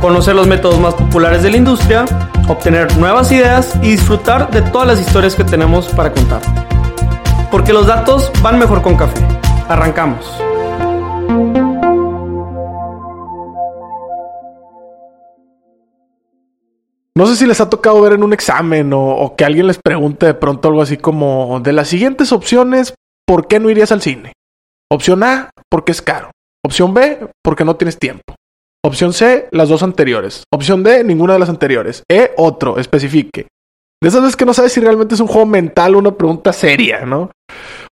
conocer los métodos más populares de la industria, obtener nuevas ideas y disfrutar de todas las historias que tenemos para contar. Porque los datos van mejor con café. Arrancamos. No sé si les ha tocado ver en un examen o, que alguien les pregunte de pronto algo así como de las siguientes opciones, ¿por qué no irías al cine? Opción A, porque es caro. Opción B, porque no tienes tiempo. Opción C, las dos anteriores. Opción D, ninguna de las anteriores. E, otro, especifique. De esas veces que no sabes si realmente es un juego mental o una pregunta seria, ¿no?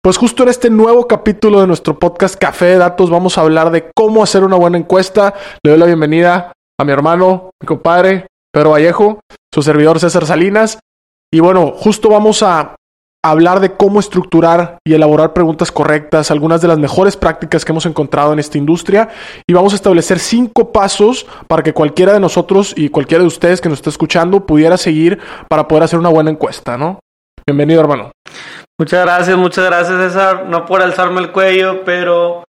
Pues justo en este nuevo capítulo de nuestro podcast Café de Datos vamos a hablar de cómo hacer una buena encuesta. Le doy la bienvenida a mi hermano, mi compadre, Pedro Vallejo, su servidor César Salinas. Y bueno, justo vamos a hablar de cómo estructurar y elaborar preguntas correctas, algunas de las mejores prácticas que hemos encontrado en esta industria y vamos a establecer cinco pasos para que cualquiera de nosotros y cualquiera de ustedes que nos esté escuchando pudiera seguir para poder hacer una buena encuesta, ¿no? Bienvenido, hermano. Muchas gracias, muchas gracias, César. No por alzarme el cuello, pero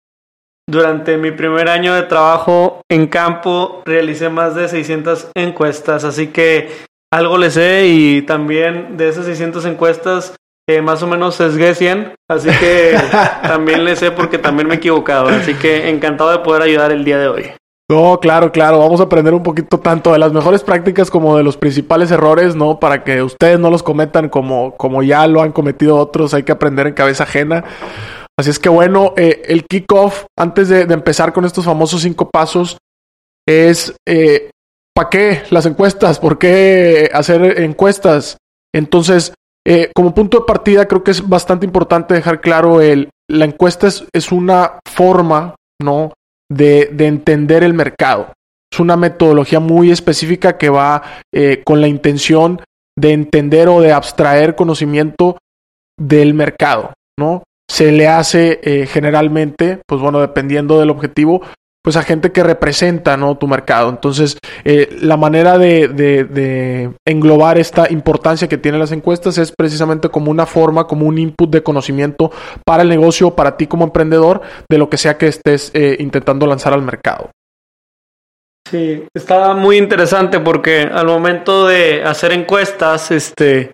durante mi primer año de trabajo en campo realicé más de 600 encuestas, así que algo le sé y también de esas 600 encuestas más o menos sesgué 100, así que también le sé porque también me he equivocado, así que encantado de poder ayudar el día de hoy. No, claro, claro, vamos a aprender un poquito tanto de las mejores prácticas como de los principales errores, ¿no? Para que ustedes no los cometan como, como ya lo han cometido otros, hay que aprender en cabeza ajena. Así es que bueno, eh, el kickoff, antes de, empezar con estos famosos cinco pasos, es eh, ¿para qué las encuestas? ¿Por qué hacer encuestas? Entonces, eh, como punto de partida, creo que es bastante importante dejar claro el, la encuesta es, una forma, ¿no? De, de, entender el mercado. Es una metodología muy específica que va eh, con la intención de entender o de abstraer conocimiento del mercado, ¿no? Se le hace eh, generalmente, pues bueno, dependiendo del objetivo, pues a gente que representa ¿no? tu mercado. Entonces, eh, la manera de, de, englobar esta importancia que tienen las encuestas es precisamente como una forma, como un input de conocimiento para el negocio, para ti como emprendedor, de lo que sea que estés eh, intentando lanzar al mercado. Sí, está muy interesante porque al momento de hacer encuestas, este,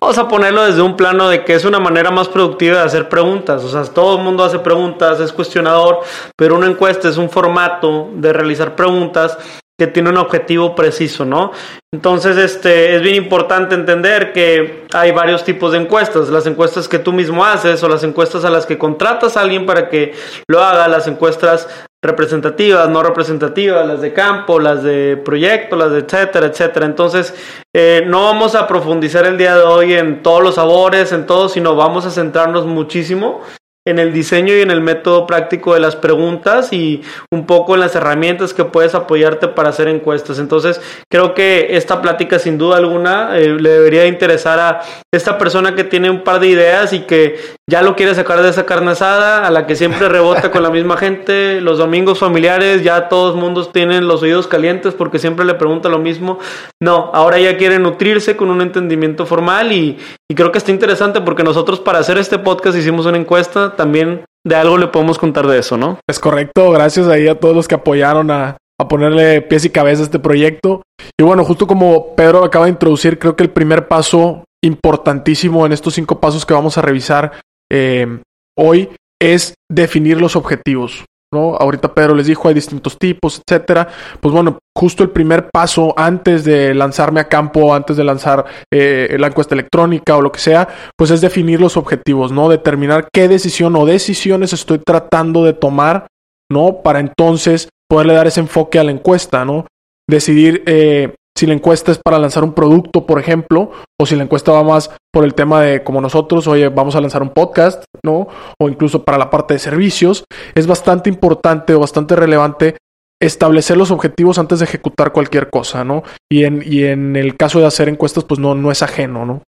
vamos a ponerlo desde un plano de que es una manera más productiva de hacer preguntas. O sea, todo el mundo hace preguntas, es cuestionador, pero una encuesta es un formato de realizar preguntas que tiene un objetivo preciso, ¿no? Entonces, este, es bien importante entender que hay varios tipos de encuestas, las encuestas que tú mismo haces o las encuestas a las que contratas a alguien para que lo haga, las encuestas representativas, no representativas, las de campo, las de proyecto, las de etcétera, etcétera. Entonces, eh, no vamos a profundizar el día de hoy en todos los sabores, en todo, sino vamos a centrarnos muchísimo en el diseño y en el método práctico de las preguntas y un poco en las herramientas que puedes apoyarte para hacer encuestas. Entonces, creo que esta plática sin duda alguna eh, le debería interesar a esta persona que tiene un par de ideas y que ya lo quiere sacar de esa carne asada, a la que siempre rebota con la misma gente, los domingos familiares, ya todos mundos tienen los oídos calientes porque siempre le pregunta lo mismo. No, ahora ya quiere nutrirse con un entendimiento formal y, y creo que está interesante porque nosotros para hacer este podcast hicimos una encuesta también de algo le podemos contar de eso, ¿no? Es correcto, gracias ahí a todos los que apoyaron a, ponerle pies y cabeza a este proyecto. Y bueno, justo como Pedro acaba de introducir, creo que el primer paso importantísimo en estos cinco pasos que vamos a revisar eh, hoy es definir los objetivos. ¿No? Ahorita Pedro les dijo, hay distintos tipos, etcétera. Pues bueno, justo el primer paso antes de lanzarme a campo, antes de lanzar eh, la encuesta electrónica o lo que sea, pues es definir los objetivos, ¿no? Determinar qué decisión o decisiones estoy tratando de tomar, ¿no? Para entonces poderle dar ese enfoque a la encuesta, ¿no? Decidir eh, si la encuesta es para lanzar un producto, por ejemplo, o si la encuesta va más por el tema de como nosotros, oye, vamos a lanzar un podcast, ¿no? O incluso para la parte de servicios, es bastante importante o bastante relevante establecer los objetivos antes de ejecutar cualquier cosa, ¿no? Y en, y en el caso de hacer encuestas, pues no, no es ajeno, ¿no?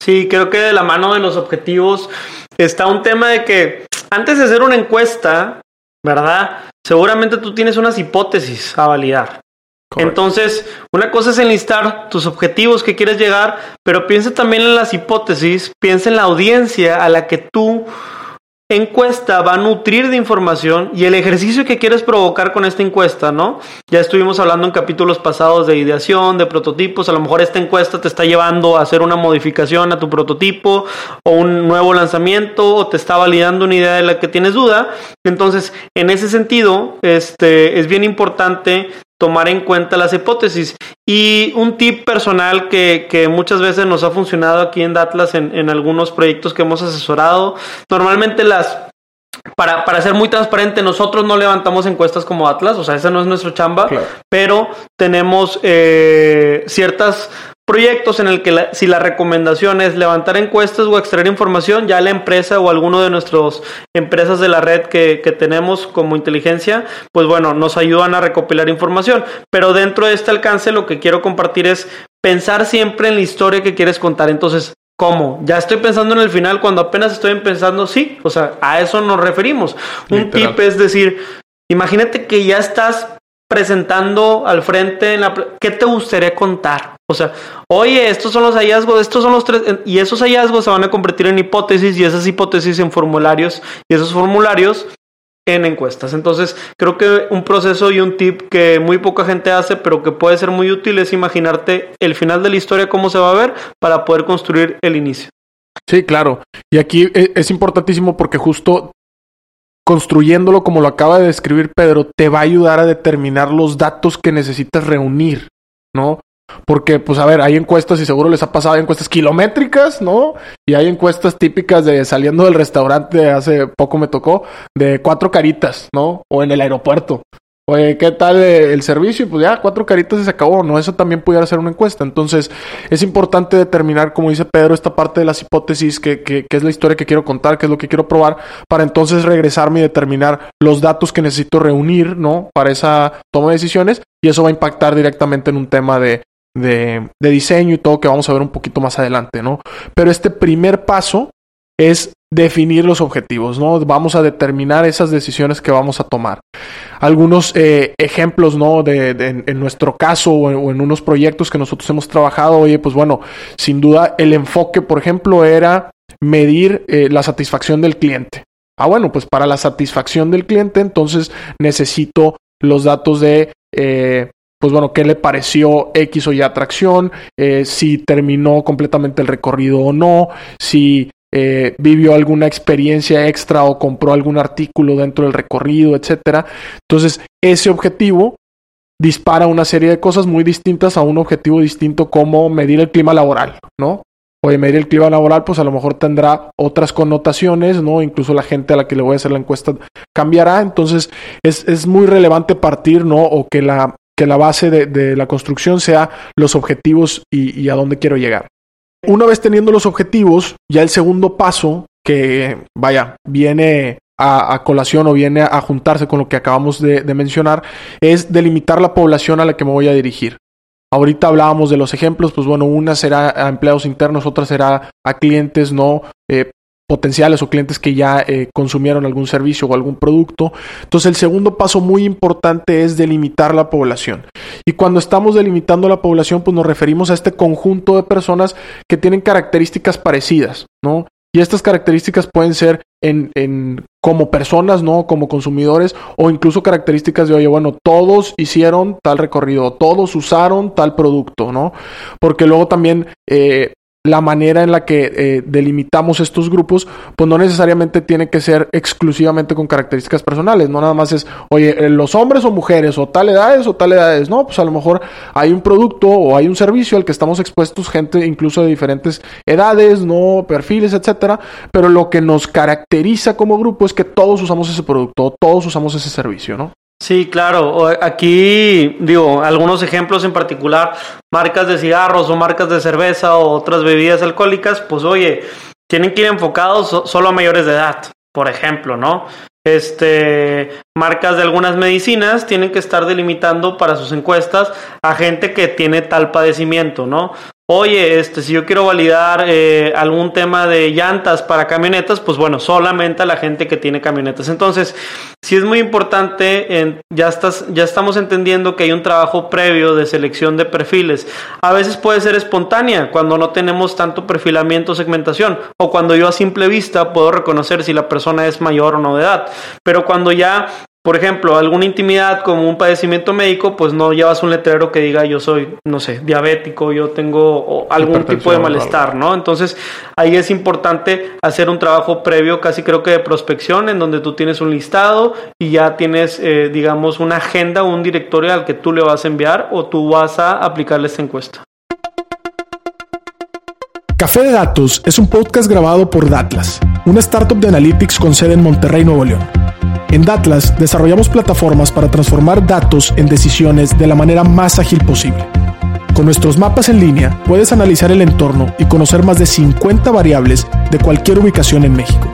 Sí, creo que de la mano de los objetivos está un tema de que antes de hacer una encuesta, ¿verdad? Seguramente tú tienes unas hipótesis a validar. Entonces, una cosa es enlistar tus objetivos que quieres llegar, pero piensa también en las hipótesis, piensa en la audiencia a la que tú encuesta va a nutrir de información y el ejercicio que quieres provocar con esta encuesta, ¿no? Ya estuvimos hablando en capítulos pasados de ideación, de prototipos, a lo mejor esta encuesta te está llevando a hacer una modificación a tu prototipo o un nuevo lanzamiento o te está validando una idea de la que tienes duda. Entonces, en ese sentido, este es bien importante tomar en cuenta las hipótesis. Y un tip personal que, que muchas veces nos ha funcionado aquí en Datlas en, en, algunos proyectos que hemos asesorado, normalmente las... Para, para ser muy transparente, nosotros no levantamos encuestas como Atlas, o sea, esa no es nuestro chamba, claro. pero tenemos eh, ciertas proyectos en el que la, si la recomendación es levantar encuestas o extraer información, ya la empresa o alguno de nuestras empresas de la red que, que, tenemos como inteligencia, pues bueno, nos ayudan a recopilar información. Pero dentro de este alcance lo que quiero compartir es pensar siempre en la historia que quieres contar. Entonces, ¿Cómo? Ya estoy pensando en el final cuando apenas estoy pensando, sí, o sea, a eso nos referimos. Un tip es decir, imagínate que ya estás presentando al frente en la, qué te gustaría contar. O sea, oye, estos son los hallazgos, estos son los tres, y esos hallazgos se van a convertir en hipótesis y esas hipótesis en formularios y esos formularios en encuestas. Entonces, creo que un proceso y un tip que muy poca gente hace, pero que puede ser muy útil es imaginarte el final de la historia, cómo se va a ver, para poder construir el inicio. Sí, claro. Y aquí e, es importantísimo porque justo construyéndolo como lo acaba de describir Pedro, te va a ayudar a determinar los datos que necesitas reunir, ¿no? Porque, pues, a ver, hay encuestas y seguro les ha pasado, hay encuestas kilométricas, ¿no? Y hay encuestas típicas de saliendo del restaurante, hace poco me tocó, de cuatro caritas, ¿no? O en el aeropuerto. Oye, ¿qué tal el servicio? Y pues ya, cuatro caritas y se acabó, ¿no? Eso también pudiera ser una encuesta. Entonces, es importante determinar, como dice Pedro, esta parte de las hipótesis, que, que, que, es la historia que quiero contar, que es lo que quiero probar, para entonces regresarme y determinar los datos que necesito reunir, ¿no? Para esa toma de decisiones. Y eso va a impactar directamente en un tema de, de, de diseño y todo que vamos a ver un poquito más adelante, ¿no? Pero este primer paso es definir los objetivos, ¿no? Vamos a determinar esas decisiones que vamos a tomar. Algunos eh, ejemplos, ¿no? De, en nuestro caso o en, unos proyectos que nosotros hemos trabajado, oye, pues bueno, sin duda el enfoque, por ejemplo, era medir eh, la satisfacción del cliente. Ah, bueno, pues para la satisfacción del cliente, entonces necesito los datos de eh, pues bueno, qué le pareció X o Y atracción, si terminó completamente el recorrido o no, si eh, vivió alguna experiencia extra o compró algún artículo dentro del recorrido, etcétera. Entonces, ese objetivo dispara una serie de cosas muy distintas a un objetivo distinto como medir el clima laboral, ¿no? Oye, medir el clima laboral, pues a lo mejor tendrá otras connotaciones, ¿no? Incluso la gente a la que le voy a hacer la encuesta cambiará. Entonces, es, es muy relevante partir, ¿no? O que la, que la base de, la construcción sea los objetivos y a dónde quiero llegar. Una vez teniendo los objetivos, ya el segundo paso, que vaya, viene a, colación o viene a juntarse con lo que acabamos de, de, mencionar, es delimitar la población a la que me voy a dirigir. Ahorita hablábamos de los ejemplos, pues bueno, una será a empleados internos, otra será a clientes no eh, potenciales o clientes que ya eh, consumieron algún servicio o algún producto. Entonces el segundo paso muy importante es delimitar la población. Y cuando estamos delimitando la población, pues nos referimos a este conjunto de personas que tienen características parecidas, ¿no? Y estas características pueden ser en, en, como personas, ¿no? Como consumidores, o incluso características de, oye, bueno, todos hicieron tal recorrido, todos usaron tal producto, ¿no? Porque luego también eh, la manera en la que eh, delimitamos estos grupos, pues no necesariamente tiene que ser exclusivamente con características personales, no nada más es, oye, eh, los hombres o mujeres, o tal edades o tal edades, no, pues a lo mejor hay un producto o hay un servicio al que estamos expuestos, gente incluso de diferentes edades, no, perfiles, etcétera, pero lo que nos caracteriza como grupo es que todos usamos ese producto, todos usamos ese servicio, ¿no? Sí, claro. Aquí digo algunos ejemplos en particular, marcas de cigarros o marcas de cerveza o otras bebidas alcohólicas, pues oye, tienen que ir enfocados solo a mayores de edad, por ejemplo, ¿no? Este, marcas de algunas medicinas tienen que estar delimitando para sus encuestas a gente que tiene tal padecimiento, ¿no? Oye, este, si yo quiero validar eh, algún tema de llantas para camionetas, pues bueno, solamente a la gente que tiene camionetas. Entonces, sí es muy importante, ya, estás, ya estamos entendiendo que hay un trabajo previo de selección de perfiles. A veces puede ser espontánea, cuando no tenemos tanto perfilamiento o segmentación, o cuando yo a simple vista puedo reconocer si la persona es mayor o no de edad. Pero cuando ya por ejemplo, alguna intimidad como un padecimiento médico, pues no llevas un letrero que diga yo soy, no sé, diabético, yo tengo algún tipo de malestar, ¿no? Entonces, ahí es importante hacer un trabajo previo, casi creo que de prospección, en donde tú tienes un listado y ya tienes, eh, digamos, una agenda o un directorio al que tú le vas a enviar o tú vas a aplicarle esta encuesta. Café de Datos es un podcast grabado por Datlas, una startup de analytics con sede en Monterrey, Nuevo León. En Datlas desarrollamos plataformas para transformar datos en decisiones de la manera más ágil posible. Con nuestros mapas en línea puedes analizar el entorno y conocer más de 50 variables de cualquier ubicación en México.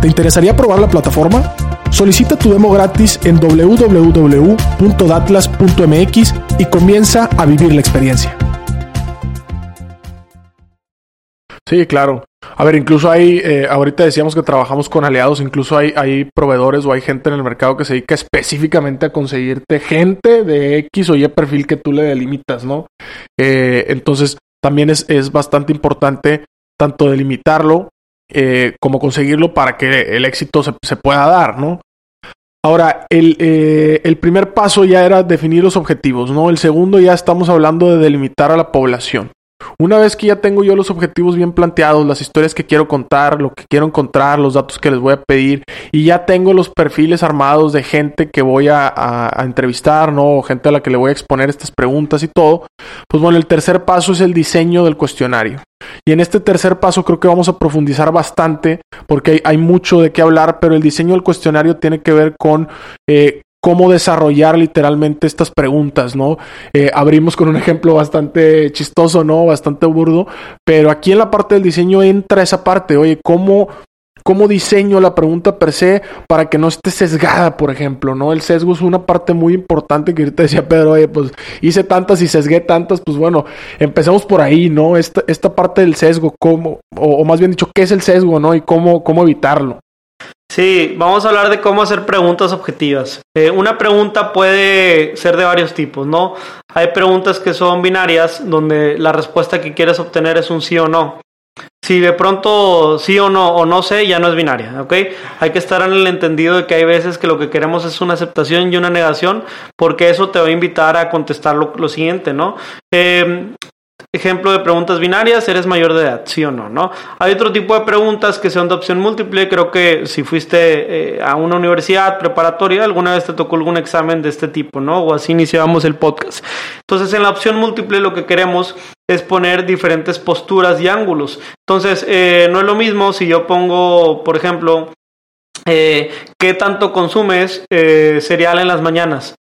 ¿Te interesaría probar la plataforma? Solicita tu demo gratis en www.datlas.mx y comienza a vivir la experiencia. Sí, claro. A ver, incluso hay, eh, ahorita decíamos que trabajamos con aliados, incluso hay, hay proveedores o hay gente en el mercado que se dedica específicamente a conseguirte gente de X o Y perfil que tú le delimitas, ¿no? Eh, entonces, también es, es, bastante importante tanto delimitarlo eh, como conseguirlo para que el éxito se, se pueda dar, ¿no? Ahora, el, el, primer paso ya era definir los objetivos, ¿no? El segundo ya estamos hablando de delimitar a la población. Una vez que ya tengo yo los objetivos bien planteados, las historias que quiero contar, lo que quiero encontrar, los datos que les voy a pedir, y ya tengo los perfiles armados de gente que voy a, entrevistar, ¿no? O gente a la que le voy a exponer estas preguntas y todo, pues bueno, el tercer paso es el diseño del cuestionario. Y en este tercer paso creo que vamos a profundizar bastante porque hay, mucho de qué hablar, pero el diseño del cuestionario tiene que ver con eh, cómo desarrollar literalmente estas preguntas, ¿no? Eh, abrimos con un ejemplo bastante chistoso, ¿no? Bastante burdo, pero aquí en la parte del diseño entra esa parte, oye, ¿cómo, cómo diseño la pregunta per se para que no esté sesgada, por ejemplo, ¿no? El sesgo es una parte muy importante que ahorita decía Pedro, oye, pues hice tantas y sesgué tantas, pues bueno, empecemos por ahí, ¿no? Esta, esta parte del sesgo, cómo, o, o más bien dicho, ¿qué es el sesgo, ¿no? Y cómo, cómo evitarlo. Sí, vamos a hablar de cómo hacer preguntas objetivas. Eh, una pregunta puede ser de varios tipos, ¿no? Hay preguntas que son binarias, donde la respuesta que quieres obtener es un sí o no. Si de pronto sí o no o no sé, ya no es binaria, ¿ok? Hay que estar en el entendido de que hay veces que lo que queremos es una aceptación y una negación, porque eso te va a invitar a contestar lo, siguiente, ¿no? Eh, Ejemplo de preguntas binarias, ¿eres mayor de edad? ¿Sí o no? ¿no? Hay otro tipo de preguntas que son de opción múltiple. Creo que si fuiste eh, a una universidad preparatoria, alguna vez te tocó algún examen de este tipo, ¿no? O así iniciábamos el podcast. Entonces, en la opción múltiple lo que queremos es poner diferentes posturas y ángulos. Entonces, eh, no es lo mismo si yo pongo, por ejemplo, eh, ¿qué tanto consumes cereal en las mañanas?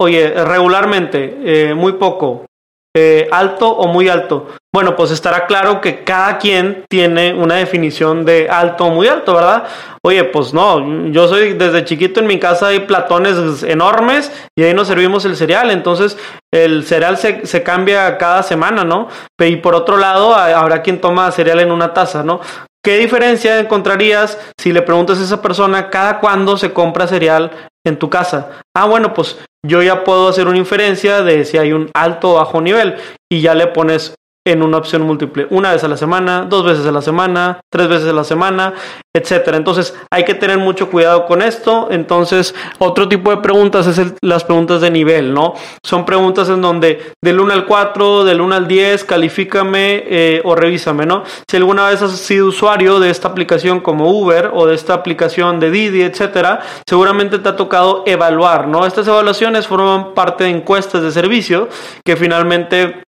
Oye, regularmente, muy poco. Eh, alto o muy alto. Bueno, pues estará claro que cada quien tiene una definición de alto o muy alto, ¿verdad? Oye, pues no, yo soy desde chiquito en mi casa hay platones enormes y ahí nos servimos el cereal, entonces el cereal se, se cambia cada semana, ¿no? Y por otro lado, habrá quien toma cereal en una taza, ¿no? ¿Qué diferencia encontrarías si le preguntas a esa persona cada cuándo se compra cereal en tu casa? Ah, bueno, pues yo ya puedo hacer una inferencia de si hay un alto o bajo nivel y ya le pones en una opción múltiple, una vez a la semana, dos veces a la semana, tres veces a la semana, etcétera. Entonces, hay que tener mucho cuidado con esto. Entonces, otro tipo de preguntas es las preguntas de nivel, ¿no? Son preguntas en donde del 1 al 4, del 1 al 10, califícame eh, o revísame, ¿no? Si alguna vez has sido usuario de esta aplicación como Uber o de esta aplicación de Didi, etcétera, seguramente te ha tocado evaluar, ¿no? Estas evaluaciones forman parte de encuestas de servicio que finalmente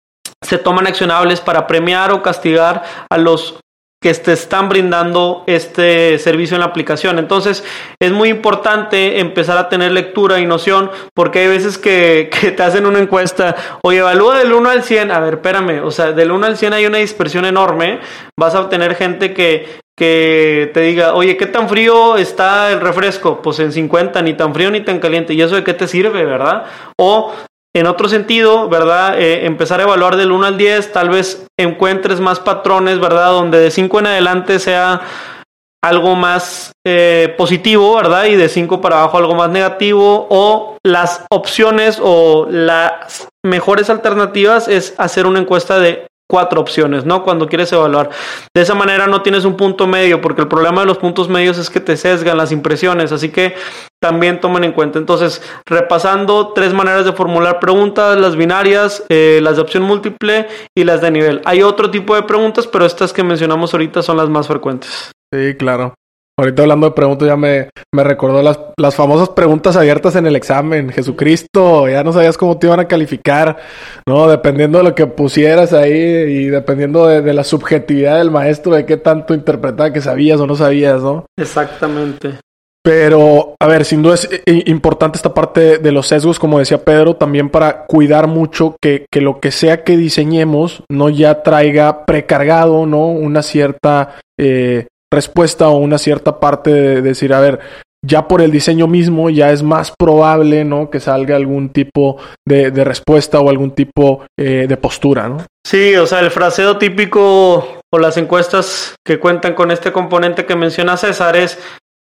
se toman accionables para premiar o castigar a los que te están brindando este servicio en la aplicación. Entonces es muy importante empezar a tener lectura y noción porque hay veces que, te hacen una encuesta, oye, evalúa del 1 al 100, a ver, espérame, o sea, del 1 al 100 hay una dispersión enorme, vas a obtener gente que, que te diga, oye, ¿qué tan frío está el refresco? Pues en 50, ni tan frío ni tan caliente. ¿Y eso de qué te sirve, verdad? O En otro sentido, ¿verdad? Eh, empezar a evaluar del 1 al 10, tal vez encuentres más patrones, ¿verdad? Donde de 5 en adelante sea algo más eh, positivo, ¿verdad? Y de 5 para abajo algo más negativo. O las opciones o las mejores alternativas es hacer una encuesta de cuatro opciones, ¿no? Cuando quieres evaluar. De esa manera no tienes un punto medio, porque el problema de los puntos medios es que te sesgan las impresiones, así que también tomen en cuenta. Entonces, repasando tres maneras de formular preguntas, las binarias, eh, las de opción múltiple y las de nivel. Hay otro tipo de preguntas, pero estas que mencionamos ahorita son las más frecuentes. Sí, claro. Ahorita hablando de preguntas, ya me, me recordó las, las, famosas preguntas abiertas en el examen. Jesucristo, ya no sabías cómo te iban a calificar, ¿no? Dependiendo de lo que pusieras ahí y dependiendo de, la subjetividad del maestro, de qué tanto interpretaba que sabías o no sabías, ¿no? Exactamente. Pero, a ver, sin duda es importante esta parte de los sesgos, como decía Pedro, también para cuidar mucho que, que lo que sea que diseñemos no ya traiga precargado, ¿no? Una cierta eh, respuesta o una cierta parte de decir, a ver, ya por el diseño mismo ya es más probable, ¿no? Que salga algún tipo de, respuesta o algún tipo eh, de postura, ¿no? Sí, o sea, el fraseo típico o las encuestas que cuentan con este componente que menciona César es,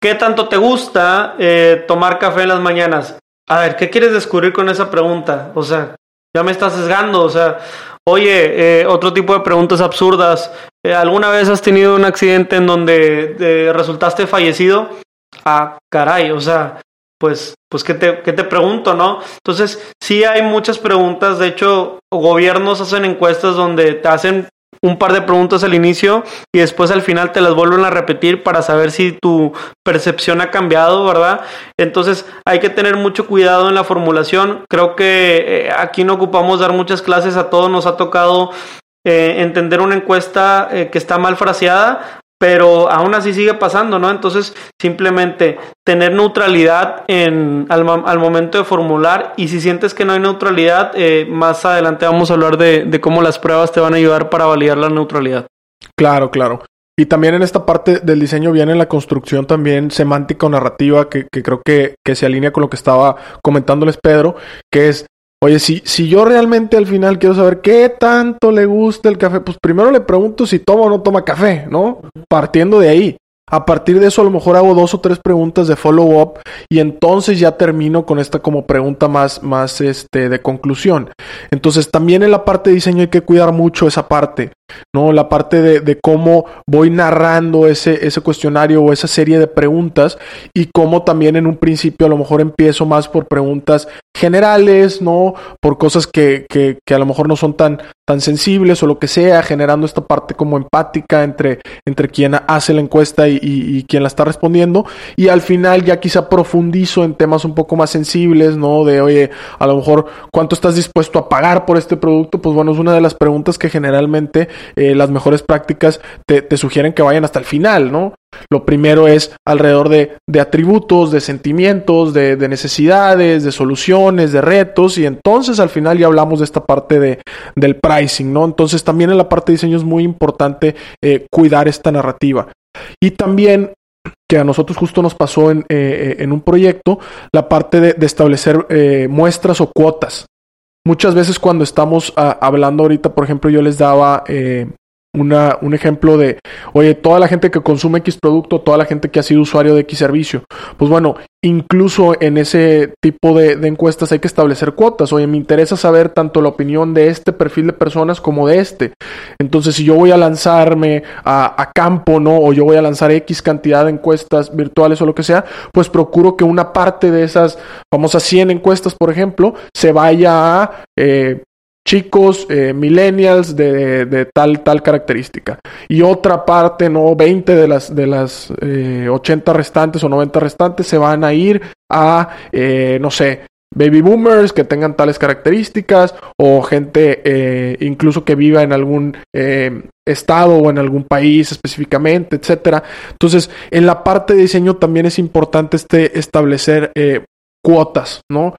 ¿qué tanto te gusta eh, tomar café en las mañanas? A ver, ¿qué quieres descubrir con esa pregunta? O sea, ya me estás sesgando, o sea, oye, eh, otro tipo de preguntas absurdas. Eh, ¿Alguna vez has tenido un accidente en donde resultaste fallecido? Ah, caray, o sea, pues, pues ¿qué te, qué te pregunto, ¿no? Entonces, sí hay muchas preguntas, de hecho, gobiernos hacen encuestas donde te hacen un par de preguntas al inicio y después al final te las vuelven a repetir para saber si tu percepción ha cambiado, ¿verdad? Entonces hay que tener mucho cuidado en la formulación. Creo que eh, aquí no ocupamos dar muchas clases, a todos nos ha tocado eh, entender una encuesta eh, que está mal fraseada, pero aún así sigue pasando, ¿no? Entonces, simplemente tener neutralidad en, al, momento de formular y si sientes que no hay neutralidad, eh, más adelante vamos a hablar de, cómo las pruebas te van a ayudar para validar la neutralidad. Claro, claro. Y también en esta parte del diseño viene la construcción también semántica o narrativa que, creo que, se alinea con lo que estaba comentándoles Pedro, que es Oye, si, si yo realmente al final quiero saber qué tanto le gusta el café, pues primero le pregunto si toma o no toma café, ¿no? Partiendo de ahí. A partir de eso a lo mejor hago dos o tres preguntas de follow up y entonces ya termino con esta como pregunta más, más este, de conclusión. Entonces también en la parte de diseño hay que cuidar mucho esa parte, ¿no? La parte de, de cómo voy narrando ese, ese cuestionario o esa serie de preguntas y cómo también en un principio a lo mejor empiezo más por preguntas generales, ¿no? Por cosas que, que, que a lo mejor no son tan, tan sensibles o lo que sea, generando esta parte como empática entre, entre quien hace la encuesta y, y, quien la está respondiendo. Y al final ya quizá profundizo en temas un poco más sensibles, ¿no? De, oye, a lo mejor, ¿cuánto estás dispuesto a pagar por este producto? Pues bueno, es una de las preguntas que generalmente eh, las mejores prácticas te, te sugieren que vayan hasta el final, ¿no? Lo primero es alrededor de, de atributos, de sentimientos, de, de, necesidades, de soluciones, de retos, y entonces al final ya hablamos de esta parte de, del pricing, ¿no? Entonces también en la parte de diseño es muy importante eh, cuidar esta narrativa. Y también que a nosotros justo nos pasó en, eh, en un proyecto, la parte de, establecer muestras o cuotas. Muchas veces cuando estamos ah, hablando ahorita, por ejemplo, yo les daba eh, una, un ejemplo de, oye, toda la gente que consume X producto, toda la gente que ha sido usuario de X servicio. Pues bueno, incluso en ese tipo de, encuestas hay que establecer cuotas. Oye, me interesa saber tanto la opinión de este perfil de personas como de este. Entonces, si yo voy a lanzarme a, campo, ¿no? O yo voy a lanzar X cantidad de encuestas virtuales o lo que sea, pues procuro que una parte de esas, vamos a 100 encuestas, por ejemplo, se vaya a... Eh, chicos eh, millennials de, tal tal característica. Y otra parte no 20 de las de las eh, 80 restantes o 90 restantes se van a ir a eh, no sé baby boomers que tengan tales características o gente eh, incluso que viva en algún eh, estado o en algún país específicamente etcétera. Entonces en la parte de diseño también es importante este establecer eh, cuotas no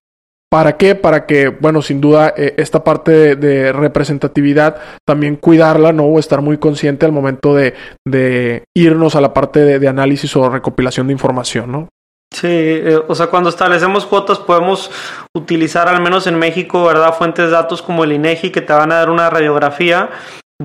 ¿Para qué? Para que, bueno, sin duda, eh, esta parte de, representatividad también cuidarla, ¿no? O estar muy consciente al momento de, de irnos a la parte de, análisis o recopilación de información, ¿no? Sí, eh, o sea, cuando establecemos cuotas podemos utilizar al menos en México, ¿verdad? Fuentes de datos como el INEGI que te van a dar una radiografía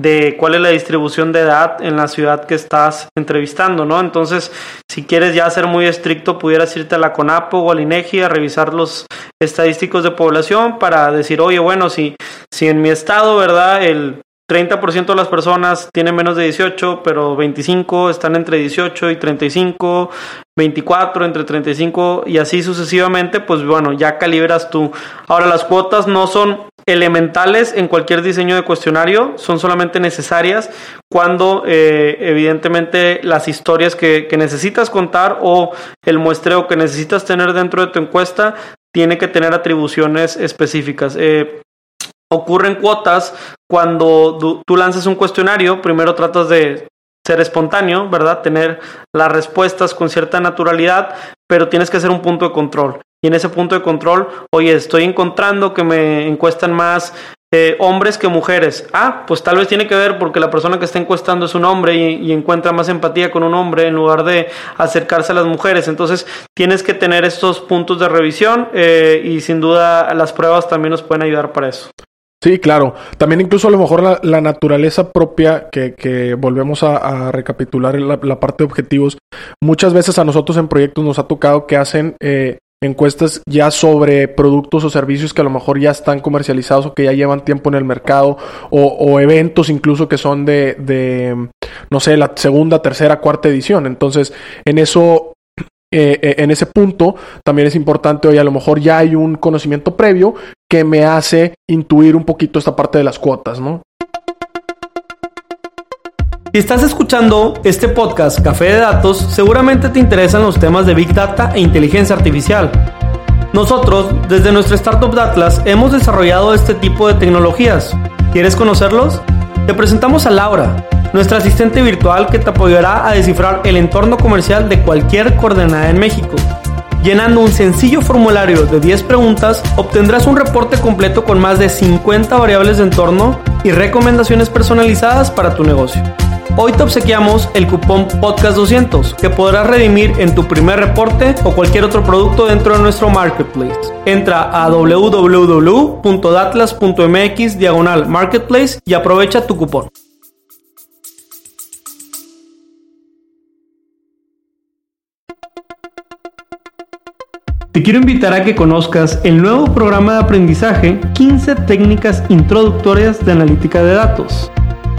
de cuál es la distribución de edad en la ciudad que estás entrevistando, ¿no? Entonces, si quieres ya ser muy estricto, pudieras irte a la CONAPO o al INEGI a revisar los estadísticos de población para decir, oye, bueno, si, si en mi estado, ¿verdad? El 30% de las personas tienen menos de 18, pero 25 están entre 18 y 35, 24 entre 35 y así sucesivamente, pues bueno, ya calibras tú. Ahora las cuotas no son elementales en cualquier diseño de cuestionario, son solamente necesarias cuando eh, evidentemente las historias que, necesitas contar o el muestreo que necesitas tener dentro de tu encuesta tiene que tener atribuciones específicas. Eh, ocurren cuotas cuando tú lanzas un cuestionario, primero tratas de ser espontáneo, ¿verdad? Tener las respuestas con cierta naturalidad, pero tienes que hacer un punto de control. Y en ese punto de control, oye, estoy encontrando que me encuestan más eh, hombres que mujeres. Ah, pues tal vez tiene que ver porque la persona que está encuestando es un hombre y, encuentra más empatía con un hombre en lugar de acercarse a las mujeres. Entonces tienes que tener estos puntos de revisión eh, y sin duda las pruebas también nos pueden ayudar para eso. Sí, claro. También incluso a lo mejor la, naturaleza propia, que, volvemos a, recapitular la, la, parte de objetivos, muchas veces a nosotros en proyectos nos ha tocado que hacen eh, encuestas ya sobre productos o servicios que a lo mejor ya están comercializados o que ya llevan tiempo en el mercado o, eventos incluso que son de, de, no sé, la segunda, tercera, cuarta edición. Entonces, en eso eh, eh, en ese punto también es importante, hoy a lo mejor ya hay un conocimiento previo que me hace intuir un poquito esta parte de las cuotas, ¿no? Si estás escuchando este podcast Café de Datos, seguramente te interesan los temas de Big Data e inteligencia artificial. Nosotros, desde nuestra startup Datlas, hemos desarrollado este tipo de tecnologías. ¿Quieres conocerlos? Te presentamos a Laura nuestra asistente virtual que te apoyará a descifrar el entorno comercial de cualquier coordenada en México. Llenando un sencillo formulario de 10 preguntas, obtendrás un reporte completo con más de 50 variables de entorno y recomendaciones personalizadas para tu negocio. Hoy te obsequiamos el cupón Podcast200 que podrás redimir en tu primer reporte o cualquier otro producto dentro de nuestro marketplace. Entra a www.datlas.mx diagonal marketplace y aprovecha tu cupón. Te quiero invitar a que conozcas el nuevo programa de aprendizaje 15 técnicas introductorias de analítica de datos.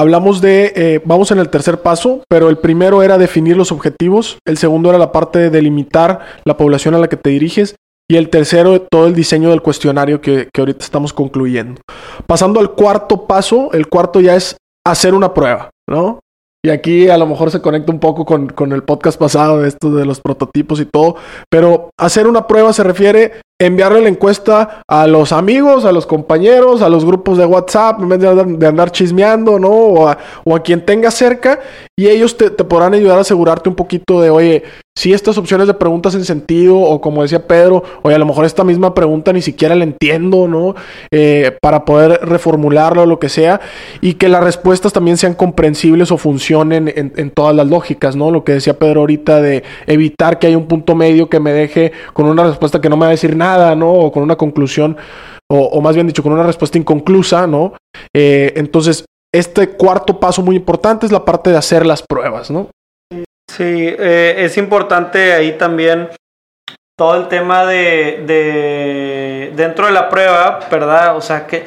Hablamos de, eh, vamos en el tercer paso, pero el primero era definir los objetivos, el segundo era la parte de delimitar la población a la que te diriges y el tercero todo el diseño del cuestionario que, que ahorita estamos concluyendo. Pasando al cuarto paso, el cuarto ya es hacer una prueba, ¿no? Y aquí a lo mejor se conecta un poco con, con, el podcast pasado de esto de los prototipos y todo, pero hacer una prueba se refiere enviarle la encuesta a los amigos, a los compañeros, a los grupos de WhatsApp, en vez de andar, chismeando, ¿no? O a, quien tenga cerca, y ellos te, podrán ayudar a asegurarte un poquito de, oye, si estas opciones de preguntas en sentido, o como decía Pedro, oye, a lo mejor esta misma pregunta ni siquiera la entiendo, ¿no? Eh, para poder reformularlo o lo que sea, y que las respuestas también sean comprensibles o funcionen en, todas las lógicas, ¿no? Lo que decía Pedro ahorita de evitar que haya un punto medio que me deje con una respuesta que no me va a decir nada ¿no? O con una conclusión, o, más bien dicho, con una respuesta inconclusa, ¿no? Eh, entonces, este cuarto paso muy importante es la parte de hacer las pruebas, ¿no? Sí, eh, es importante ahí también todo el tema de, de, dentro de la prueba, ¿verdad? O sea, que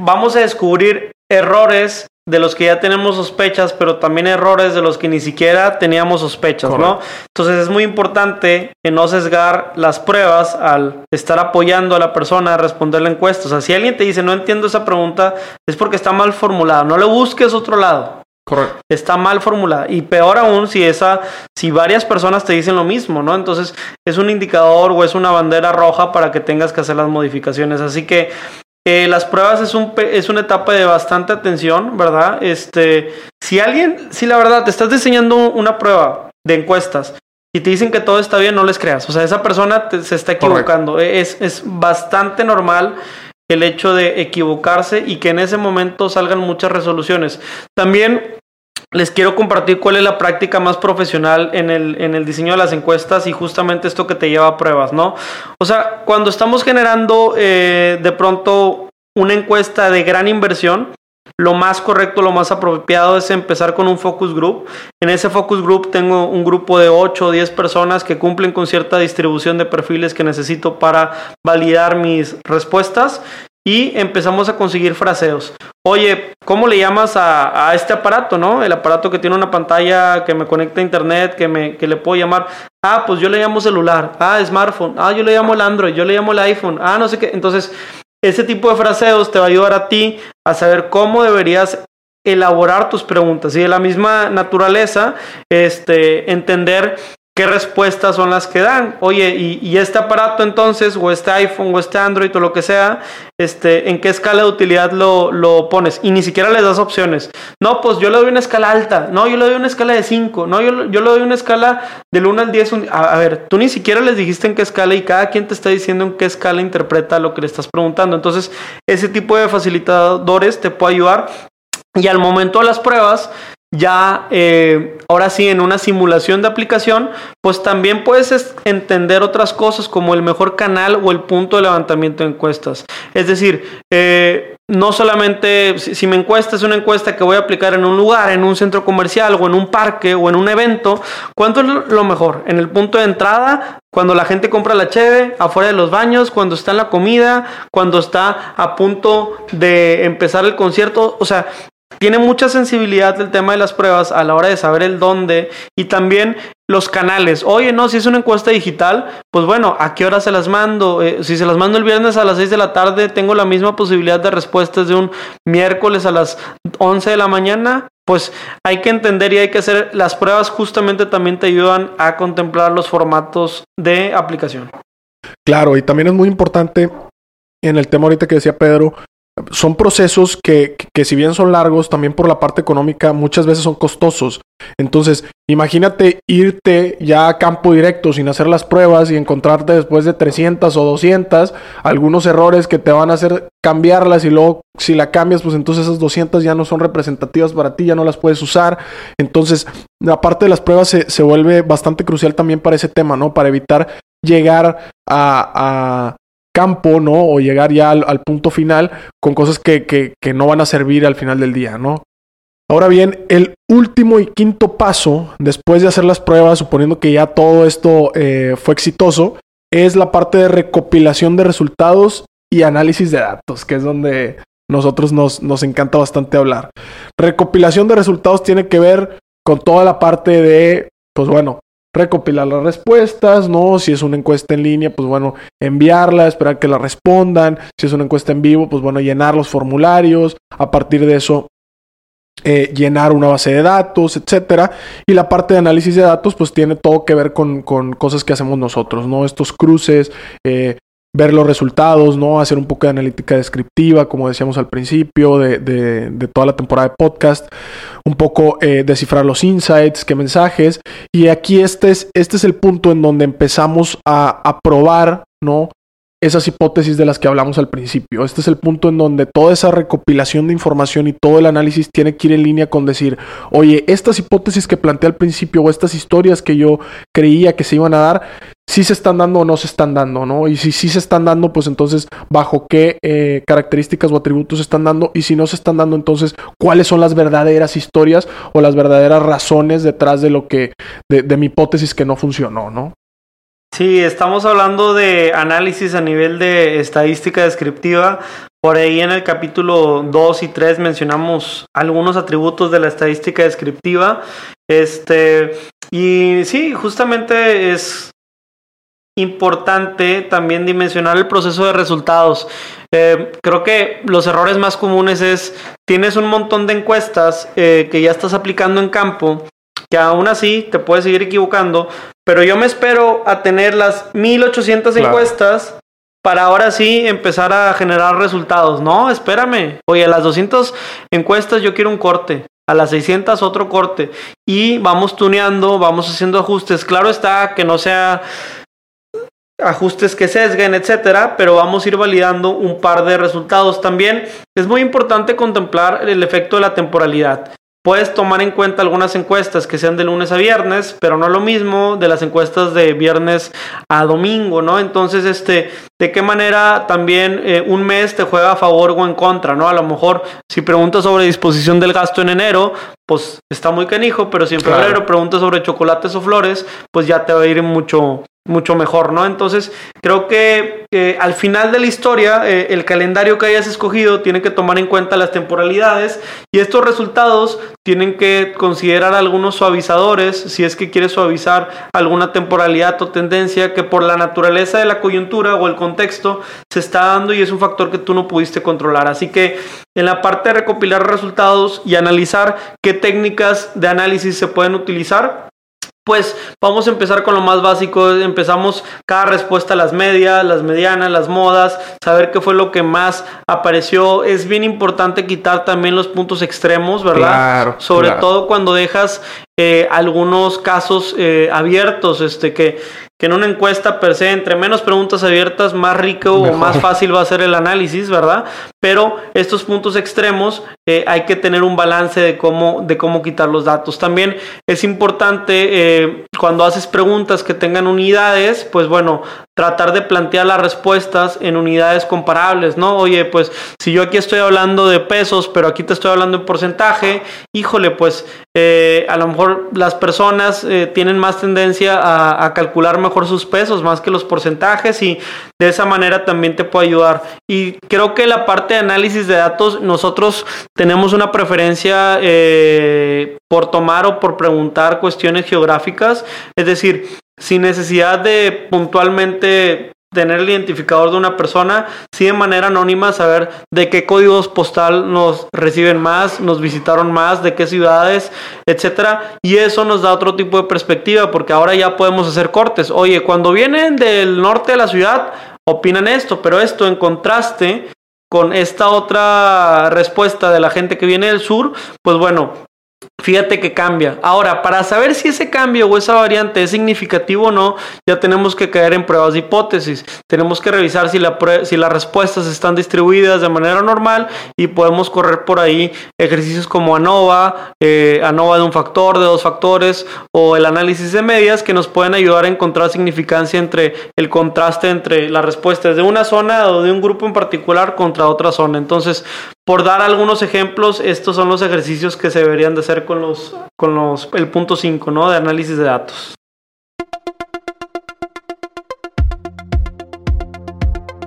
vamos a descubrir errores de los que ya tenemos sospechas, pero también errores de los que ni siquiera teníamos sospechas, ¿no? Entonces es muy importante no sesgar las pruebas al estar apoyando a la persona a responder la encuesta. O sea, si alguien te dice no entiendo esa pregunta, es porque está mal formulada. No le busques otro lado. Correcto. Está mal formulada. Y peor aún si esa, si varias personas te dicen lo mismo, ¿no? Entonces es un indicador o es una bandera roja para que tengas que hacer las modificaciones. Así que eh, las pruebas es, un, es una etapa de bastante atención, ¿verdad? Este, si alguien, si la verdad te estás diseñando una prueba de encuestas y te dicen que todo está bien, no les creas. O sea, esa persona se está equivocando. Es, es bastante normal el hecho de equivocarse y que en ese momento salgan muchas resoluciones. También les quiero compartir cuál es la práctica más profesional en el, en el diseño de las encuestas y justamente esto que te lleva a pruebas, ¿no? O sea, cuando estamos generando eh, de pronto una encuesta de gran inversión, lo más correcto, lo más apropiado es empezar con un focus group. En ese focus group tengo un grupo de 8 o 10 personas que cumplen con cierta distribución de perfiles que necesito para validar mis respuestas y empezamos a conseguir fraseos. Oye, ¿cómo le llamas a, a, este aparato, no? El aparato que tiene una pantalla que me conecta a internet, que, me, que le puedo llamar. Ah, pues yo le llamo celular. Ah, smartphone. Ah, yo le llamo el Android. Yo le llamo el iPhone. Ah, no sé qué. Entonces, ese tipo de fraseos te va a ayudar a ti a saber cómo deberías elaborar tus preguntas. Y de la misma naturaleza, este, entender qué respuestas son las que dan. Oye, y, este aparato entonces, o este iPhone, o este Android, o lo que sea, este, ¿en qué escala de utilidad lo, lo, pones? Y ni siquiera les das opciones. No, pues yo le doy una escala alta. No, yo le doy una escala de 5. No, yo, yo le doy una escala del 1 al 10. A, a, ver, tú ni siquiera les dijiste en qué escala y cada quien te está diciendo en qué escala interpreta lo que le estás preguntando. Entonces, ese tipo de facilitadores te puede ayudar. Y al momento de las pruebas, ya eh, ahora sí en una simulación de aplicación, pues también puedes entender otras cosas como el mejor canal o el punto de levantamiento de encuestas. Es decir, eh, no solamente si, si, mi encuesta es una encuesta que voy a aplicar en un lugar, en un centro comercial o en un parque o en un evento, ¿cuánto es lo mejor? En el punto de entrada, cuando la gente compra la cheve, afuera de los baños, cuando está en la comida, cuando está a punto de empezar el concierto, o sea, tiene mucha sensibilidad el tema de las pruebas a la hora de saber el dónde y también los canales. Oye, no, si es una encuesta digital, pues bueno, ¿a qué hora se las mando? Eh, si se las mando el viernes a las 6 de la tarde, tengo la misma posibilidad de respuestas de un miércoles a las 11 de la mañana. Pues hay que entender y hay que hacer las pruebas justamente también te ayudan a contemplar los formatos de aplicación. Claro, y también es muy importante en el tema ahorita que decía Pedro, son procesos que, que, si bien son largos, también por la parte económica muchas veces son costosos. Entonces, imagínate irte ya a campo directo sin hacer las pruebas y encontrarte después de 300 o 200 algunos errores que te van a hacer cambiarlas y luego si la cambias, pues entonces esas 200 ya no son representativas para ti, ya no las puedes usar. Entonces, la parte de las pruebas se, se vuelve bastante crucial también para ese tema, ¿no? Para evitar llegar a, a campo, ¿no? O llegar ya al, punto final con cosas que, que, no van a servir al final del día, ¿no? Ahora bien, el último y quinto paso, después de hacer las pruebas, suponiendo que ya todo esto eh, fue exitoso, es la parte de recopilación de resultados y análisis de datos, que es donde nosotros nos, nos encanta bastante hablar. Recopilación de resultados tiene que ver con toda la parte de, pues bueno, recopilar las respuestas, ¿no? Si es una encuesta en línea, pues bueno, enviarla, esperar que la respondan. Si es una encuesta en vivo, pues bueno, llenar los formularios. A partir de eso, eh, llenar una base de datos, etcétera. Y la parte de análisis de datos, pues tiene todo que ver con, con cosas que hacemos nosotros, ¿no? Estos cruces, eh, ver los resultados, ¿no? Hacer un poco de analítica descriptiva, como decíamos al principio, de, de, de toda la temporada de podcast, un poco eh, descifrar los insights, qué mensajes. Y aquí este es, este es el punto en donde empezamos a, a probar, ¿no? Esas hipótesis de las que hablamos al principio. Este es el punto en donde toda esa recopilación de información y todo el análisis tiene que ir en línea con decir, oye, estas hipótesis que planteé al principio o estas historias que yo creía que se iban a dar, si se están dando o no se están dando, ¿no? Y si sí se están dando, pues entonces, ¿bajo qué eh, características o atributos se están dando? Y si no se están dando, entonces, ¿cuáles son las verdaderas historias o las verdaderas razones detrás de lo que, de, de mi hipótesis que no funcionó, ¿no? Sí, estamos hablando de análisis a nivel de estadística descriptiva, Por ahí en el capítulo 2 y 3 mencionamos algunos atributos de la estadística descriptiva. Este, y sí, justamente es importante también dimensionar el proceso de resultados. Eh, creo que los errores más comunes es, tienes un montón de encuestas eh, que ya estás aplicando en campo, que aún así te puedes seguir equivocando, pero yo me espero a tener las 1800 encuestas para ahora sí empezar a generar resultados. No, espérame. Oye, a las 200 encuestas yo quiero un corte. A las 600 otro corte. Y vamos tuneando, vamos haciendo ajustes. Claro está que no sea ajustes que sesguen, etcétera, pero vamos a ir validando un par de resultados. También es muy importante contemplar el efecto de la temporalidad. Puedes tomar en cuenta algunas encuestas que sean de lunes a viernes, pero no lo mismo de las encuestas de viernes a domingo, ¿no? Entonces, este, ¿de qué manera también eh, un mes te juega a favor o en contra, ¿no? A lo mejor si preguntas sobre disposición del gasto en enero, pues está muy canijo, pero si en febrero preguntas sobre chocolates o flores, pues ya te va a ir mucho, mucho mejor, ¿no? Entonces, creo que al final de la historia, eh, el calendario que hayas escogido tiene que tomar en cuenta las temporalidades y estos resultados tienen que considerar algunos suavizadores, si es que quieres suavizar alguna temporalidad o tendencia que por la naturaleza de la coyuntura o el contexto se está dando y es un factor que tú no pudiste controlar. Así que en la parte de recopilar resultados y analizar qué técnicas de análisis se pueden utilizar, pues vamos a empezar con lo más básico. Empezamos cada respuesta, las medias, las medianas, las modas, saber qué fue lo que más apareció. Es bien importante quitar también los puntos extremos, ¿verdad? Claro, Sobre todo cuando dejas eh, algunos casos eh, abiertos, este, que, que en una encuesta per se, entre menos preguntas abiertas, más rico o más fácil va a ser el análisis, ¿verdad? Pero estos puntos extremos eh, hay que tener un balance de cómo, de cómo quitar los datos. También es importante cuando haces preguntas que tengan unidades, pues bueno, tratar de plantear las respuestas en unidades comparables, ¿no? Oye, pues si yo aquí estoy hablando de pesos, pero aquí te estoy hablando en porcentaje, híjole, pues a lo mejor las personas eh, tienen más tendencia a, a, calcular mejor sus pesos más que los porcentajes y de esa manera también te puede ayudar. Y creo que la parte de análisis de datos, nosotros tenemos una preferencia eh, por tomar o por preguntar cuestiones geográficas, es decir, sin necesidad de puntualmente tener el identificador de una persona, sí de manera anónima saber de qué códigos postal nos reciben más, nos visitaron más, de qué ciudades, etcétera, y eso nos da otro tipo de perspectiva porque ahora ya podemos hacer cortes. Oye, cuando vienen del norte de la ciudad, opinan esto, pero esto en contraste con esta otra respuesta de la gente que viene del sur, pues bueno, Fíjate que cambia. Ahora, para saber si ese cambio o esa variante es significativo o no, ya tenemos que caer en pruebas de hipótesis. Tenemos que revisar si, la si las respuestas están distribuidas de manera normal y podemos correr por ahí ejercicios como ANOVA, eh, ANOVA de un factor, de dos factores o el análisis de medias que nos pueden ayudar a encontrar significancia entre el contraste entre las respuestas de una zona o de un grupo en particular contra otra zona. Entonces, por dar algunos ejemplos, estos son los ejercicios que se deberían de hacer con los con los el punto 5, ¿no? de análisis de datos.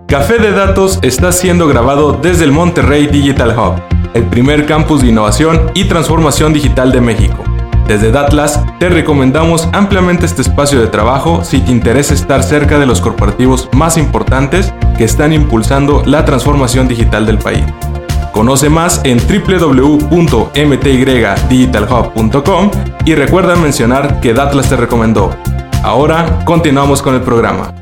Café de Datos está siendo grabado desde el Monterrey Digital Hub, el primer campus de innovación y transformación digital de México. Desde Datlas te recomendamos ampliamente este espacio de trabajo si te interesa estar cerca de los corporativos más importantes que están impulsando la transformación digital del país. Conoce más en www.mtydigitalhub.com y recuerda mencionar que Datlas te recomendó. Ahora continuamos con el programa.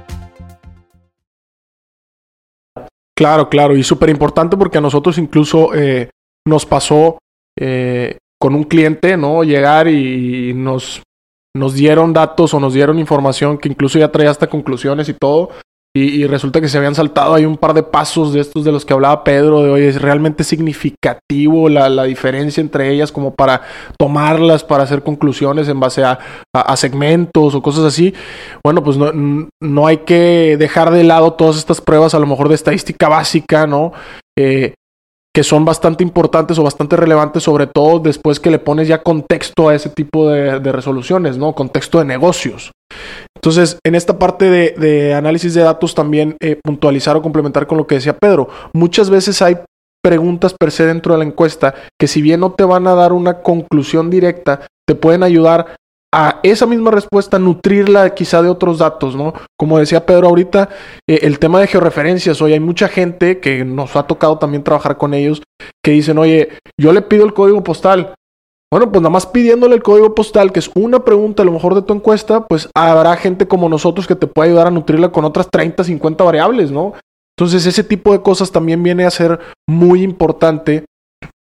Claro, claro, y súper importante porque a nosotros incluso eh, nos pasó eh, con un cliente, ¿no? Llegar y nos, nos dieron datos o nos dieron información que incluso ya traía hasta conclusiones y todo, y, resulta que se habían saltado ahí un par de pasos de estos de los que hablaba Pedro, de hoy es realmente significativo la, la, diferencia entre ellas como para tomarlas, para hacer conclusiones en base a, a, segmentos o cosas así. Bueno, pues no, no, hay que dejar de lado todas estas pruebas a lo mejor de estadística básica, ¿no? Eh, que son bastante importantes o bastante relevantes, sobre todo después que le pones ya contexto a ese tipo de, de resoluciones, ¿no? Contexto de negocios. Entonces, en esta parte de, análisis de datos también eh, puntualizar o complementar con lo que decía Pedro. Muchas veces hay preguntas per se dentro de la encuesta que si bien no te van a dar una conclusión directa, te pueden ayudar a esa misma respuesta nutrirla quizá de otros datos, ¿no? Como decía Pedro ahorita, eh, el tema de georreferencias, hoy hay mucha gente que nos ha tocado también trabajar con ellos que dicen, oye, yo le pido el código postal. Bueno, pues nada más pidiéndole el código postal, que es una pregunta a lo mejor de tu encuesta, pues habrá gente como nosotros que te puede ayudar a nutrirla con otras 30, 50 variables, ¿no? Entonces ese tipo de cosas también viene a ser muy importante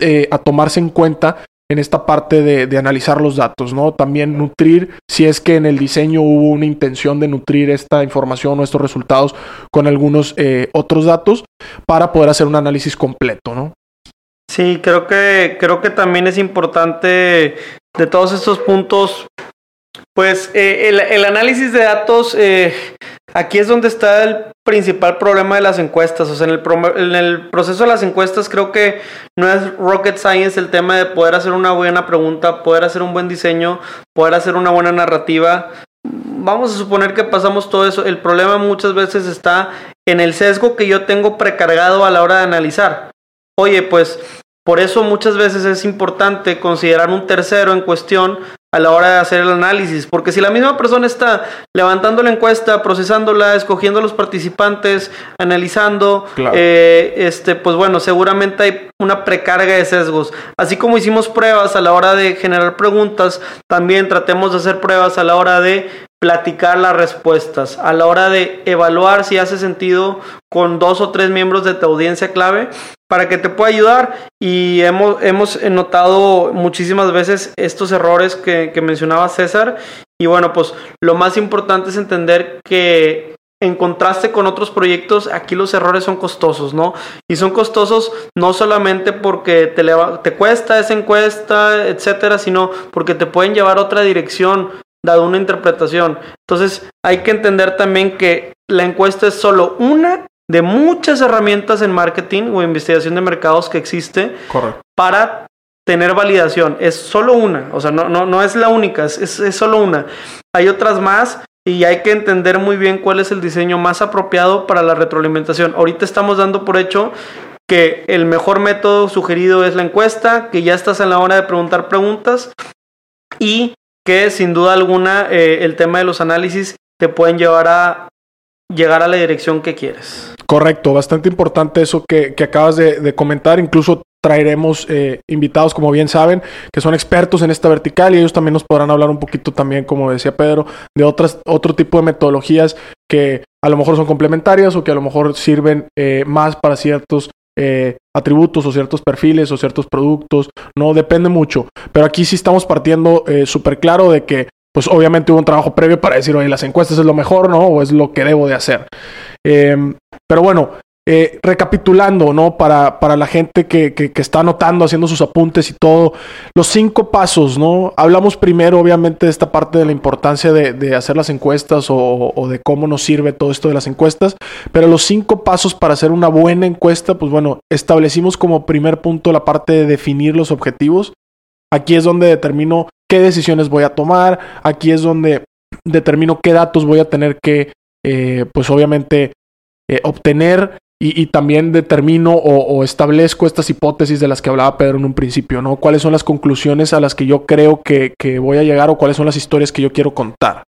eh, a tomarse en cuenta en esta parte de, analizar los datos, ¿no? También nutrir, si es que en el diseño hubo una intención de nutrir esta información o estos resultados con algunos eh, otros datos para poder hacer un análisis completo, ¿no? Sí, creo que, creo que también es importante de todos estos puntos, pues eh, el, análisis de datos Aquí es donde está el principal problema de las encuestas. O sea, en el, en el, proceso de las encuestas creo que no es rocket science el tema de poder hacer una buena pregunta, poder hacer un buen diseño, poder hacer una buena narrativa. Vamos a suponer que pasamos todo eso. El problema muchas veces está en el sesgo que yo tengo precargado a la hora de analizar. Oye, pues por eso muchas veces es importante considerar un tercero en cuestión a la hora de hacer el análisis, porque si la misma persona está levantando la encuesta, procesándola, escogiendo a los participantes, analizando, eh, este, pues bueno, seguramente hay una precarga de sesgos. Así como hicimos pruebas a la hora de generar preguntas, también tratemos de hacer pruebas a la hora de platicar las respuestas, a la hora de evaluar si hace sentido con dos o tres miembros de tu audiencia clave para que te pueda ayudar y hemos, hemos notado muchísimas veces estos errores que, que mencionaba César y bueno pues lo más importante es entender que en contraste con otros proyectos, aquí los errores son costosos, ¿no? Y son costosos no solamente porque te, te cuesta esa encuesta, etcétera, sino porque te pueden llevar a otra dirección dado una interpretación. Entonces hay que entender también que la encuesta es solo una de muchas herramientas en marketing o investigación de mercados que existe para tener validación. Es solo una, o sea, no, no, no es la única, es, es, solo una. Hay otras más y hay que entender muy bien cuál es el diseño más apropiado para la retroalimentación. Ahorita estamos dando por hecho que el mejor método sugerido es la encuesta, que ya estás en la hora de preguntar preguntas y que sin duda alguna eh, el tema de los análisis te pueden llevar a llegar a la dirección que quieres. Correcto, bastante importante eso que, acabas de, comentar. Incluso traeremos eh, invitados, como bien saben, que son expertos en esta vertical y ellos también nos podrán hablar un poquito también, como decía Pedro, de otras, otro tipo de metodologías que a lo mejor son complementarias o que a lo mejor sirven eh, más para ciertos eh, atributos o ciertos perfiles o ciertos productos, no depende mucho. Pero aquí sí estamos partiendo súper claro de que, pues obviamente hubo un trabajo previo para decir, oye, las encuestas es lo mejor, ¿no? O es lo que debo de hacer. Em, pero bueno, eh, recapitulando, ¿no? Para, para la gente que, que, está anotando, haciendo sus apuntes y todo, los cinco pasos, ¿no? Hablamos primero, obviamente, de esta parte de la importancia de, hacer las encuestas o, de cómo nos sirve todo esto de las encuestas, pero los cinco pasos para hacer una buena encuesta, pues bueno, establecimos como primer punto la parte de definir los objetivos. Aquí es donde determino qué decisiones voy a tomar, aquí es donde determino qué datos voy a tener que, eh, pues obviamente, eh, obtener y, también determino o, establezco estas hipótesis de las que hablaba Pedro en un principio, ¿no? ¿Cuáles son las conclusiones a las que yo creo que, voy a llegar o cuáles son las historias que yo quiero contar?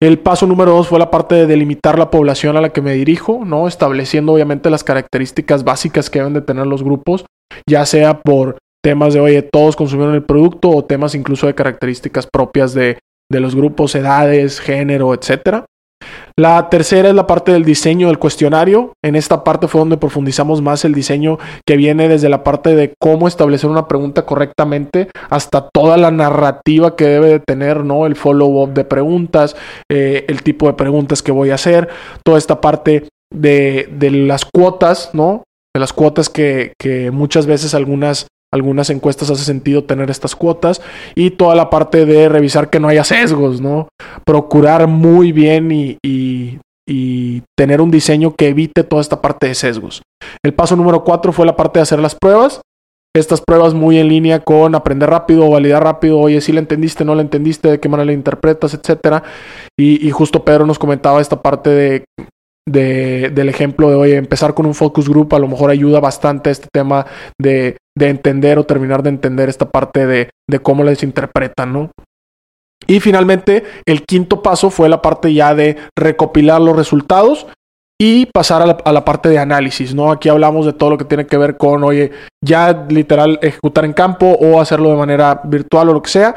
El paso número dos fue la parte de delimitar la población a la que me dirijo, ¿no? Estableciendo obviamente las características básicas que deben de tener los grupos, ya sea por temas de, oye, todos consumieron el producto o temas incluso de características propias de, de los grupos, edades, género, etcétera. La tercera es la parte del diseño del cuestionario. En esta parte fue donde profundizamos más el diseño que viene desde la parte de cómo establecer una pregunta correctamente hasta toda la narrativa que debe de tener, ¿no? El follow-up de preguntas, eh, el tipo de preguntas que voy a hacer, toda esta parte de, de las cuotas, ¿no? De las cuotas que, que muchas veces algunas algunas encuestas hace sentido tener estas cuotas y toda la parte de revisar que no haya sesgos, ¿no? Procurar muy bien y, y, tener un diseño que evite toda esta parte de sesgos. El paso número cuatro fue la parte de hacer las pruebas. estas pruebas muy en línea con aprender rápido, validar rápido, oye, si la entendiste, no la entendiste, de qué manera la interpretas, etcétera. Y, y justo Pedro nos comentaba esta parte de, de, del ejemplo de, oye, empezar con un focus group a lo mejor ayuda bastante a este tema de, de entender o terminar de entender esta parte de, de cómo les interpretan, ¿no? Y finalmente, el quinto paso fue la parte ya de recopilar los resultados y pasar a la, a la, parte de análisis, ¿no? Aquí hablamos de todo lo que tiene que ver con, oye, ya literal ejecutar en campo o hacerlo de manera virtual o lo que sea,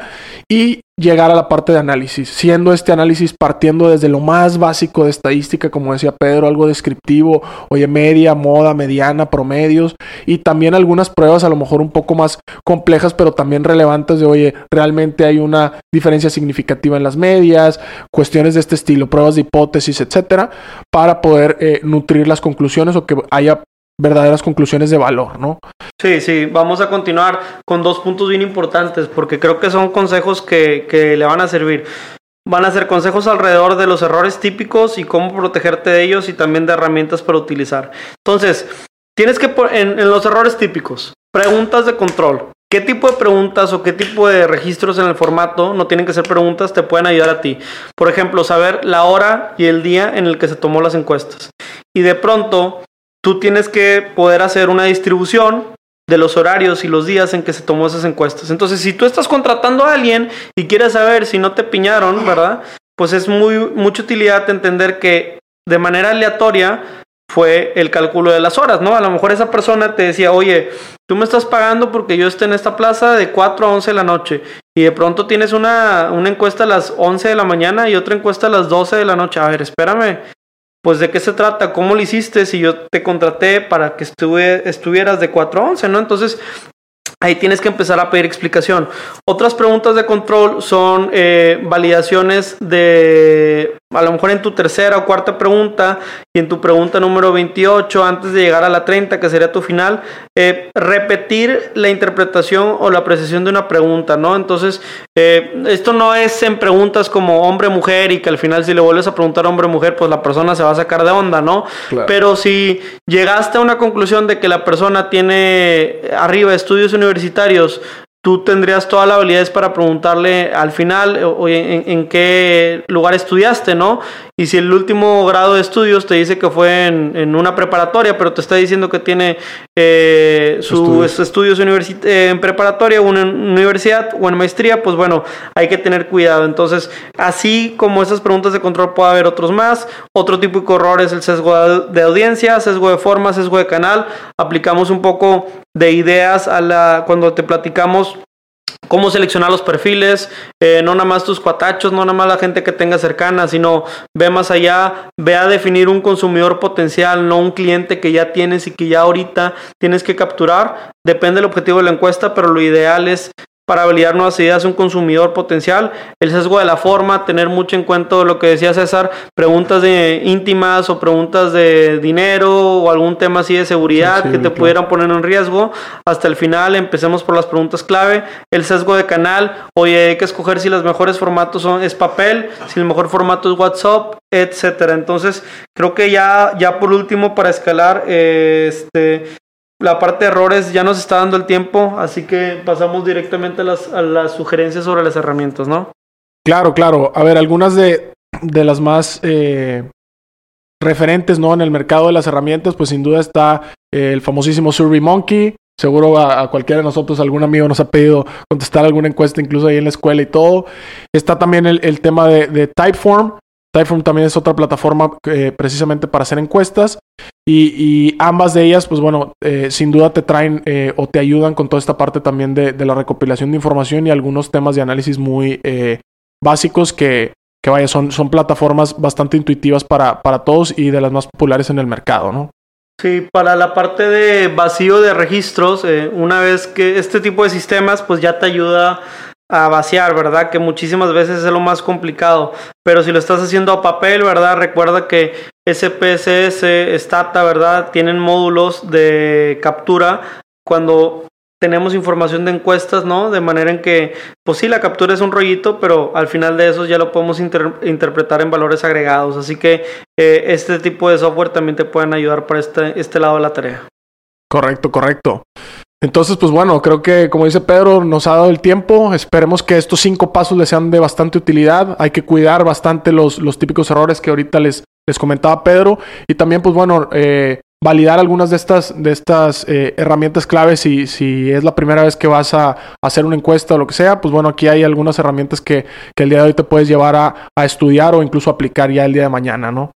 y llegar a la parte de análisis, siendo este análisis partiendo desde lo más básico de estadística, como decía Pedro, algo descriptivo, oye, media, moda, mediana, promedios, y también algunas pruebas a lo mejor un poco más complejas, pero también relevantes de, oye, realmente hay una diferencia significativa en las medias, cuestiones de este estilo, pruebas de hipótesis, etcétera, para poder eh, nutrir las conclusiones o que haya verdaderas conclusiones de valor, ¿no? Sí, sí, vamos a continuar con dos puntos bien importantes porque creo que son consejos que, que le van a servir. Van a ser consejos alrededor de los errores típicos y cómo protegerte de ellos y también de herramientas para utilizar. Entonces, tienes que, en, en los errores típicos, preguntas de control. ¿Qué tipo de preguntas o qué tipo de registros en el formato, no tienen que ser preguntas, te pueden ayudar a ti? Por ejemplo, saber la hora y el día en el que se tomó las encuestas. Y de pronto, tú tienes que poder hacer una distribución de los horarios y los días en que se tomó esas encuestas. Entonces, si tú estás contratando a alguien y quieres saber si no te piñaron, ¿verdad? Pues es muy mucha utilidad entender que de manera aleatoria fue el cálculo de las horas, ¿no? A lo mejor esa persona te decía, oye, tú me estás pagando porque yo esté en esta plaza de 4 a 11 de la noche y de pronto tienes una, una encuesta a las 11 de la mañana y otra encuesta a las 12 de la noche. A ver, espérame, pues de qué se trata, cómo lo hiciste si yo te contraté para que estuvieras de 4 a 11, ¿no? Entonces, ahí tienes que empezar a pedir explicación. Otras preguntas de control son eh, validaciones de, a lo mejor en tu tercera o cuarta pregunta y en tu pregunta número 28, antes de llegar a la 30, que sería tu final, eh, repetir la interpretación o la apreciación de una pregunta, ¿no? Entonces, eh, esto no es en preguntas como hombre-mujer y que al final si le vuelves a preguntar hombre-mujer, pues la persona se va a sacar de onda, ¿no? Claro. Pero si llegaste a una conclusión de que la persona tiene arriba estudios universitarios, tú tendrías todas las habilidades para preguntarle al final en, en, qué lugar estudiaste, ¿no? Y si el último grado de estudios te dice que fue en, en una preparatoria, pero te está diciendo que tiene eh, sus estudios, estudios eh, en preparatoria o en universidad o en maestría, pues bueno, hay que tener cuidado. Entonces, así como esas preguntas de control puede haber otros más. Otro típico error es el sesgo de audiencia, sesgo de forma, sesgo de canal. Aplicamos un poco de ideas a la cuando te platicamos cómo seleccionar los perfiles, eh, no nada más tus cuatachos, no nada más la gente que tenga cercana, sino ve más allá, ve a definir un consumidor potencial, no un cliente que ya tienes y que ya ahorita tienes que capturar. Depende del objetivo de la encuesta, pero lo ideal es para validar nuevas ideas un consumidor potencial, el sesgo de la forma, tener mucho en cuenta lo que decía César, preguntas de íntimas o preguntas de dinero o algún tema así de seguridad sí, sí, que te claro. pudieran poner en riesgo. Hasta el final empecemos por las preguntas clave, el sesgo de canal, oye, hay que escoger si los mejores formatos son es papel, si el mejor formato es WhatsApp, etcétera. Entonces, creo que ya ya por último para escalar eh, este la parte de errores ya nos está dando el tiempo, así que pasamos directamente a las, a las sugerencias sobre las herramientas, ¿no? Claro, claro. A ver, algunas de, las más eh, referentes ¿no? en el mercado de las herramientas, pues sin duda está eh, el famosísimo Survey Monkey. Seguro a, cualquiera de nosotros, algún amigo nos ha pedido contestar alguna encuesta, incluso ahí en la escuela y todo. Está también el, el tema de Typeform. Typeform también es otra plataforma eh, precisamente para hacer encuestas. Y, ambas de ellas, pues bueno, eh, sin duda te traen eh, o te ayudan con toda esta parte también de, la recopilación de información y algunos temas de análisis muy básicos que, vaya, son, son plataformas bastante intuitivas para, para todos y de las más populares en el mercado, ¿no? Sí, para la parte de vacío de registros, una vez que este tipo de sistemas, pues ya te ayuda a vaciar, ¿verdad? Que muchísimas veces es lo más complicado. Pero si lo estás haciendo a papel, ¿verdad? Recuerda que SPSS, Stata, ¿verdad? Tienen módulos de captura cuando tenemos información de encuestas, ¿no? De manera en que, pues sí, la captura es un rollito, pero al final de eso ya lo podemos inter interpretar en valores agregados. Así que eh, este tipo de software también te pueden ayudar para este, este lado de la tarea. Correcto, correcto. Entonces, pues bueno, creo que como dice Pedro, nos ha dado el tiempo. Esperemos que estos cinco pasos les sean de bastante utilidad. Hay que cuidar bastante los, los típicos errores que ahorita les, les comentaba Pedro. Y también, pues bueno, eh, validar algunas de estas, de estas eh, herramientas claves si, si es la primera vez que vas a, hacer una encuesta o lo que sea, pues bueno, aquí hay algunas herramientas que, que el día de hoy te puedes llevar a, a, estudiar o incluso aplicar ya el día de mañana, ¿no?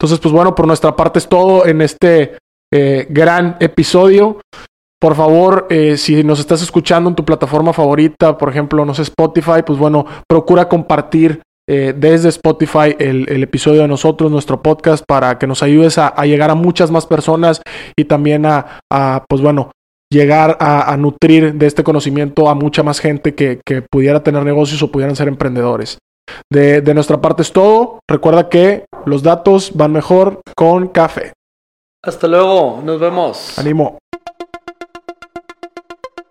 Entonces, pues bueno, por nuestra parte es todo en este eh, gran episodio. Por favor, eh, si nos estás escuchando en tu plataforma favorita, por ejemplo, no sé, Spotify, pues bueno, procura compartir eh, desde Spotify el, el, episodio de nosotros, nuestro podcast, para que nos ayudes a, a llegar a muchas más personas y también a, a pues bueno, llegar a, a, nutrir de este conocimiento a mucha más gente que, que pudiera tener negocios o pudieran ser emprendedores. De, de nuestra parte es todo. Recuerda que los datos van mejor con café. Hasta luego, nos vemos. Animo.